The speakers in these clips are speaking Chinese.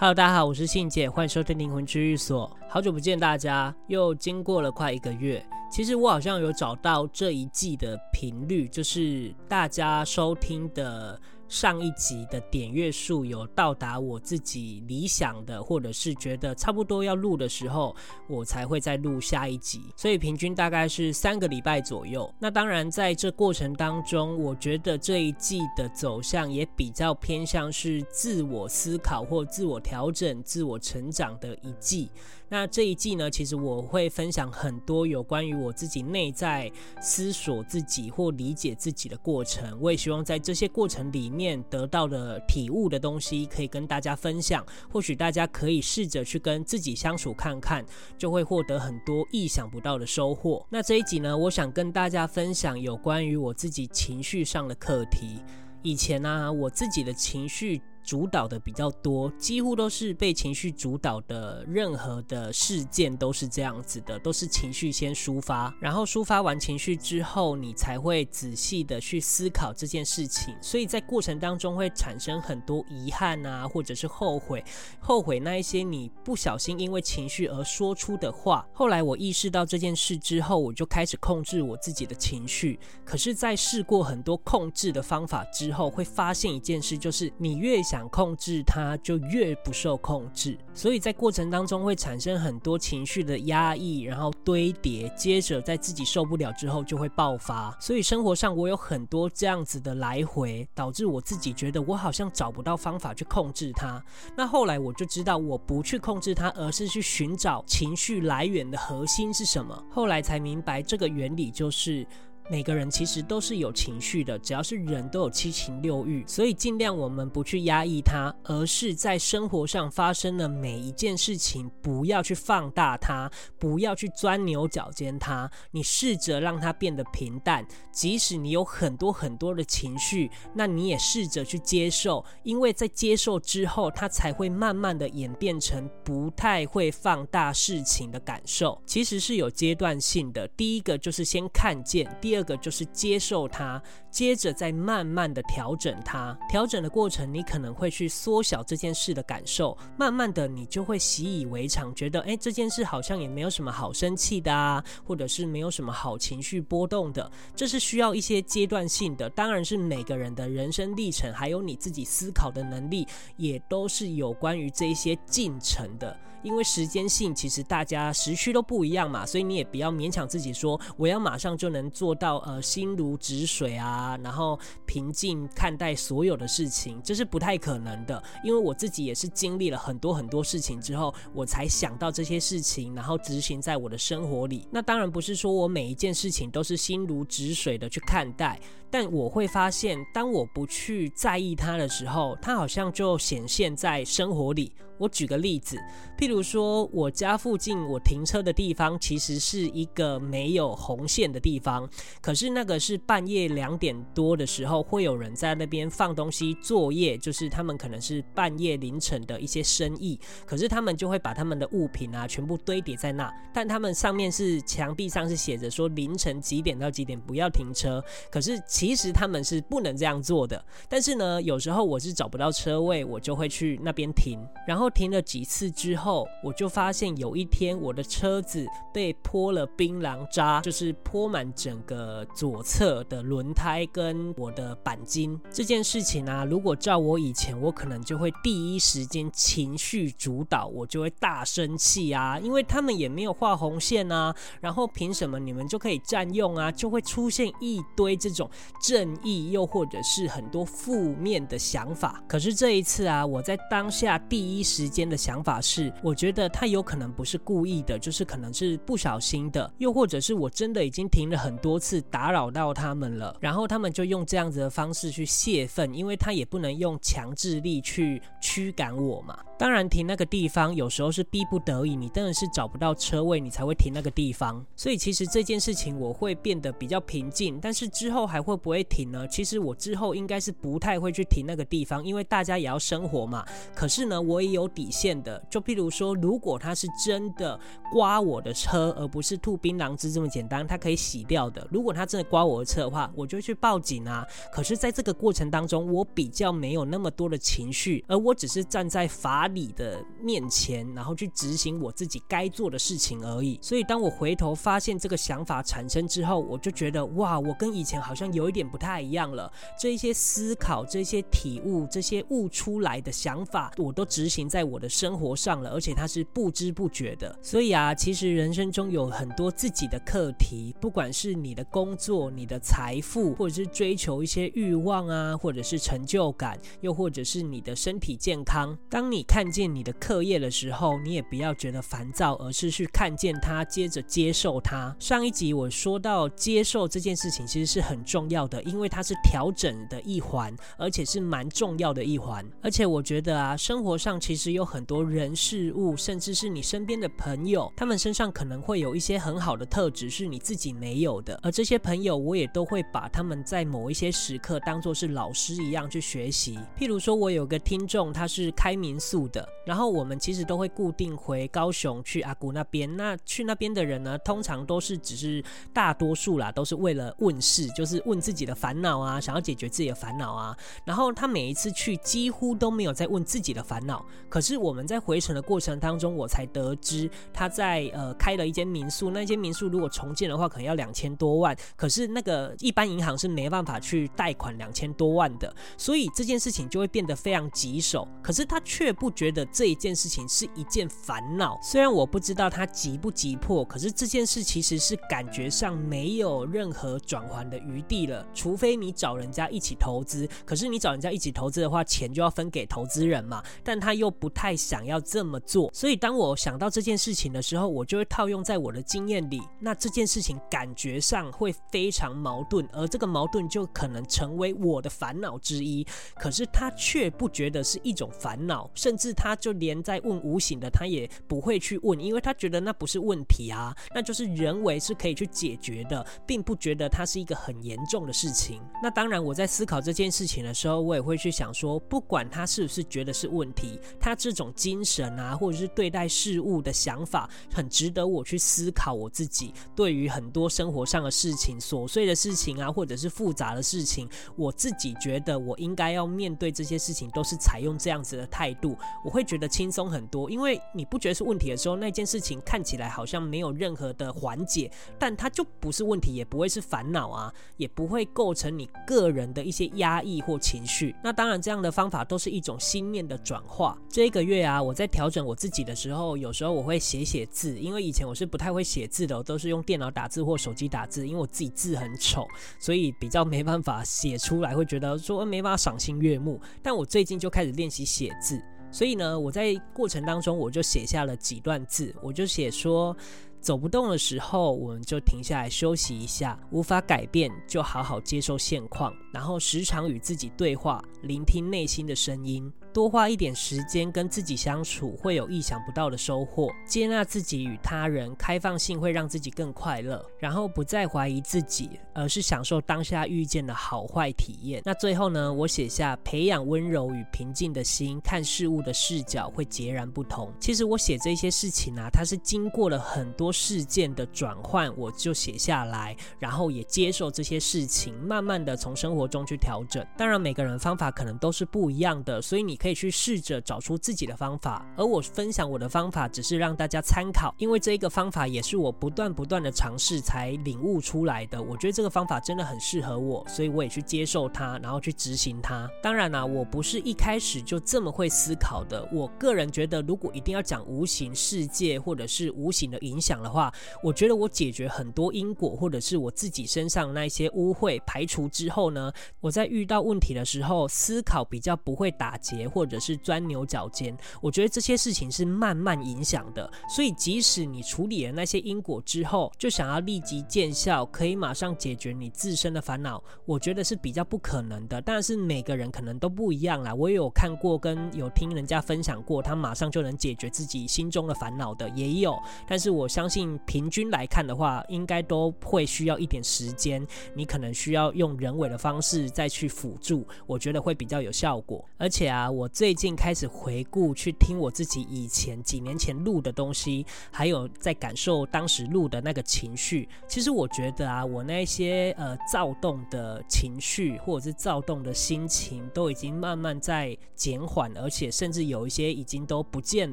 Hello，大家好，我是信姐，欢迎收听灵魂治愈所。好久不见大家，又经过了快一个月。其实我好像有找到这一季的频率，就是大家收听的。上一集的点阅数有到达我自己理想的，或者是觉得差不多要录的时候，我才会再录下一集。所以平均大概是三个礼拜左右。那当然在这过程当中，我觉得这一季的走向也比较偏向是自我思考或自我调整、自我成长的一季。那这一季呢，其实我会分享很多有关于我自己内在思索自己或理解自己的过程。我也希望在这些过程里面得到的体悟的东西，可以跟大家分享。或许大家可以试着去跟自己相处看看，就会获得很多意想不到的收获。那这一集呢，我想跟大家分享有关于我自己情绪上的课题。以前呢、我自己的情绪。主导的比较多，几乎都是被情绪主导的。任何的事件都是这样子的，都是情绪先抒发，然后抒发完情绪之后，你才会仔细的去思考这件事情。所以在过程当中会产生很多遗憾啊，或者是后悔，后悔那一些你不小心因为情绪而说出的话。后来我意识到这件事之后，我就开始控制我自己的情绪。可是，在试过很多控制的方法之后，会发现一件事，就是你越想。想控制它，就越不受控制，所以在过程当中会产生很多情绪的压抑，然后堆叠，接着在自己受不了之后就会爆发。所以生活上我有很多这样子的来回，导致我自己觉得我好像找不到方法去控制它。那后来我就知道，我不去控制它，而是去寻找情绪来源的核心是什么。后来才明白这个原理就是。每个人其实都是有情绪的，只要是人都有七情六欲，所以尽量我们不去压抑它，而是在生活上发生的每一件事情，不要去放大它，不要去钻牛角尖它，你试着让它变得平淡。即使你有很多很多的情绪，那你也试着去接受，因为在接受之后，它才会慢慢的演变成不太会放大事情的感受。其实是有阶段性的，第一个就是先看见，第。这个就是接受它，接着再慢慢的调整它。调整的过程，你可能会去缩小这件事的感受，慢慢的你就会习以为常，觉得哎，这件事好像也没有什么好生气的啊，或者是没有什么好情绪波动的。这是需要一些阶段性的，当然是每个人的人生历程，还有你自己思考的能力，也都是有关于这一些进程的。因为时间性，其实大家时区都不一样嘛，所以你也不要勉强自己说我要马上就能做到。到呃心如止水啊，然后平静看待所有的事情，这是不太可能的。因为我自己也是经历了很多很多事情之后，我才想到这些事情，然后执行在我的生活里。那当然不是说我每一件事情都是心如止水的去看待，但我会发现，当我不去在意它的时候，它好像就显现在生活里。我举个例子，譬如说我家附近我停车的地方，其实是一个没有红线的地方。可是那个是半夜两点多的时候，会有人在那边放东西作业，就是他们可能是半夜凌晨的一些生意。可是他们就会把他们的物品啊全部堆叠在那，但他们上面是墙壁上是写着说凌晨几点到几点不要停车。可是其实他们是不能这样做的。但是呢，有时候我是找不到车位，我就会去那边停，然后。停了几次之后，我就发现有一天我的车子被泼了槟榔渣，就是泼满整个呃左侧的轮胎跟我的钣金。这件事情啊，如果照我以前，我可能就会第一时间情绪主导，我就会大生气啊，因为他们也没有画红线啊，然后凭什么你们就可以占用啊？就会出现一堆这种正义又或者是很多负面的想法。可是这一次啊，我在当下第一。时间的想法是，我觉得他有可能不是故意的，就是可能是不小心的，又或者是我真的已经停了很多次，打扰到他们了，然后他们就用这样子的方式去泄愤，因为他也不能用强制力去驱赶我嘛。当然，停那个地方有时候是逼不得已，你真的是找不到车位，你才会停那个地方。所以其实这件事情我会变得比较平静，但是之后还会不会停呢？其实我之后应该是不太会去停那个地方，因为大家也要生活嘛。可是呢，我也有底线的。就譬如说，如果他是真的刮我的车，而不是吐槟榔汁这么简单，他可以洗掉的。如果他真的刮我的车的话，我就去报警啊。可是，在这个过程当中，我比较没有那么多的情绪，而我只是站在法你的面前，然后去执行我自己该做的事情而已。所以，当我回头发现这个想法产生之后，我就觉得哇，我跟以前好像有一点不太一样了。这一些思考、这些体悟、这些悟出来的想法，我都执行在我的生活上了，而且它是不知不觉的。所以啊，其实人生中有很多自己的课题，不管是你的工作、你的财富，或者是追求一些欲望啊，或者是成就感，又或者是你的身体健康。当你看看见你的课业的时候，你也不要觉得烦躁，而是去看见它，接着接受它。上一集我说到接受这件事情，其实是很重要的，因为它是调整的一环，而且是蛮重要的一环。而且我觉得啊，生活上其实有很多人事物，甚至是你身边的朋友，他们身上可能会有一些很好的特质是你自己没有的。而这些朋友，我也都会把他们在某一些时刻当作是老师一样去学习。譬如说，我有个听众，他是开民宿的，然后我们其实都会固定回高雄去阿古那边。那去那边的人呢，通常都是只是大多数啦，都是为了问事，就是问自己的烦恼啊，想要解决自己的烦恼啊。然后他每一次去，几乎都没有在问自己的烦恼。可是我们在回程的过程当中，我才得知他在呃开了一间民宿，那间民宿如果重建的话，可能要两千多万。可是那个一般银行是没办法去贷款两千多万的，所以这件事情就会变得非常棘手。可是他却不觉得这一件事情是一件烦恼。虽然我不知道他急不急迫，可是这件事其实是感觉上没有任何转圜的余地了，除非你找人家一起投资。可是你找人家一起投资的话，钱就要分给投资人嘛，但他又不太想要这么做。所以当我想到这件事情的时候，我就会套用在我的经验里。那这件事情感觉上会非常矛盾，而这个矛盾就可能成为我的烦恼之一。可是他却不觉得是一种烦恼，甚至是他就连在问无形的，他也不会去问，因为他觉得那不是问题啊，那就是人为是可以去解决的，并不觉得它是一个很严重的事情。那当然，我在思考这件事情的时候，我也会去想说，不管他是不是觉得是问题，他这种精神啊，或者是对待事物的想法，很值得我去思考。我自己对于很多生活上的事情、琐碎的事情啊，或者是复杂的事情，我自己觉得我应该要面对这些事情，都是采用这样子的态度，我会觉得轻松很多。因为你不觉得是问题的时候，那件事情看起来好像没有任何的缓解，但它就不是问题，也不会是烦恼啊，也不会构成你个人的一些压抑或情绪。那当然，这样的方法都是一种心念的转化。这一个月啊，我在调整我自己的时候，有时候我会写写字，因为以前我是不太会写字的，我都是用电脑打字或手机打字，因为我自己字很丑，所以比较没办法写出来，会觉得说没办法赏心悦目。但我最近就开始练习写字，所以呢，我在过程当中我就写下了几段字，我就写说。走不动的时候，我们就停下来休息一下；无法改变，就好好接受现况，然后时常与自己对话，聆听内心的声音。多花一点时间跟自己相处，会有意想不到的收获。接纳自己与他人，开放性会让自己更快乐。然后不再怀疑自己，而是享受当下遇见的好坏体验。那最后呢，我写下培养温柔与平静的心，看事物的视角会截然不同。其实我写这些事情啊，它是经过了很多事件的转换，我就写下来，然后也接受这些事情，慢慢的从生活中去调整。当然，每个人方法可能都是不一样的，所以你可以去试着找出自己的方法，而我分享我的方法只是让大家参考，因为这一个方法也是我不断不断的尝试才领悟出来的。我觉得这个方法真的很适合我，所以我也去接受它，然后去执行它。当然啦，我不是一开始就这么会思考的。我个人觉得，如果一定要讲无形世界或者是无形的影响的话，我觉得我解决很多因果或者是我自己身上那些污秽排除之后呢，我在遇到问题的时候思考比较不会打结。或者是钻牛角尖，我觉得这些事情是慢慢影响的。所以，即使你处理了那些因果之后，就想要立即见效，可以马上解决你自身的烦恼，我觉得是比较不可能的。但是每个人可能都不一样啦。我也有看过跟有听人家分享过，他马上就能解决自己心中的烦恼的也有。但是我相信平均来看的话，应该都会需要一点时间。你可能需要用人为的方式再去辅助，我觉得会比较有效果。而且啊，我最近开始回顾去听我自己以前几年前录的东西，还有在感受当时录的那个情绪。其实我觉得啊，我那些呃躁动的情绪或者是躁动的心情，都已经慢慢在减缓，而且甚至有一些已经都不见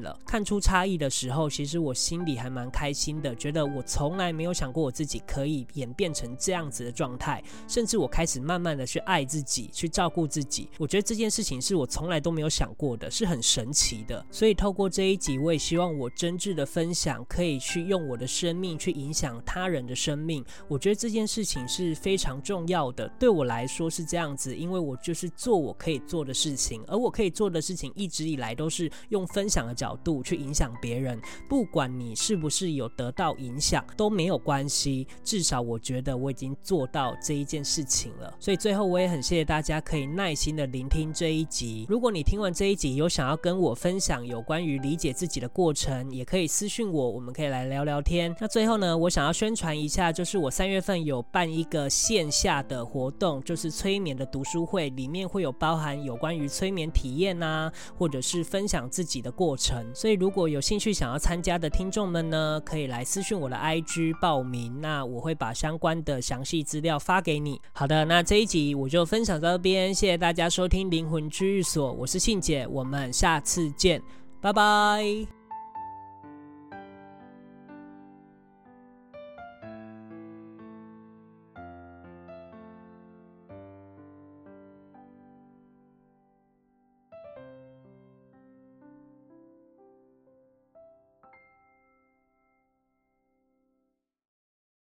了。看出差异的时候，其实我心里还蛮开心的，觉得我从来没有想过我自己可以演变成这样子的状态，甚至我开始慢慢的去爱自己，去照顾自己。我觉得这件事情是我从来都没有想过的，是很神奇的。所以透过这一集，我也希望我真挚的分享，可以去用我的生命去影响他人的生命。我觉得这件事情是非常重要的，对我来说是这样子，因为我就是做我可以做的事情，而我可以做的事情一直以来都是用分享的角度去影响别人。不管你是不是有得到影响都没有关系，至少我觉得我已经做到这一件事情了。所以最后我也很谢谢大家可以耐心的聆听这一集。如果你听完这一集有想要跟我分享有关于理解自己的过程，也可以私讯我，我们可以来聊聊天。那最后呢，我想要宣传一下，就是我三月份有办一个线下的活动，就是催眠的读书会，里面会有包含有关于催眠体验啊，或者是分享自己的过程。所以如果有兴趣想要参加的听众们呢，可以来私讯我的 IG 报名，那我会把相关的详细资料发给你。好的，那这一集我就分享到这边，谢谢大家收听灵魂治愈所，我是是信姐，我们下次见，拜拜。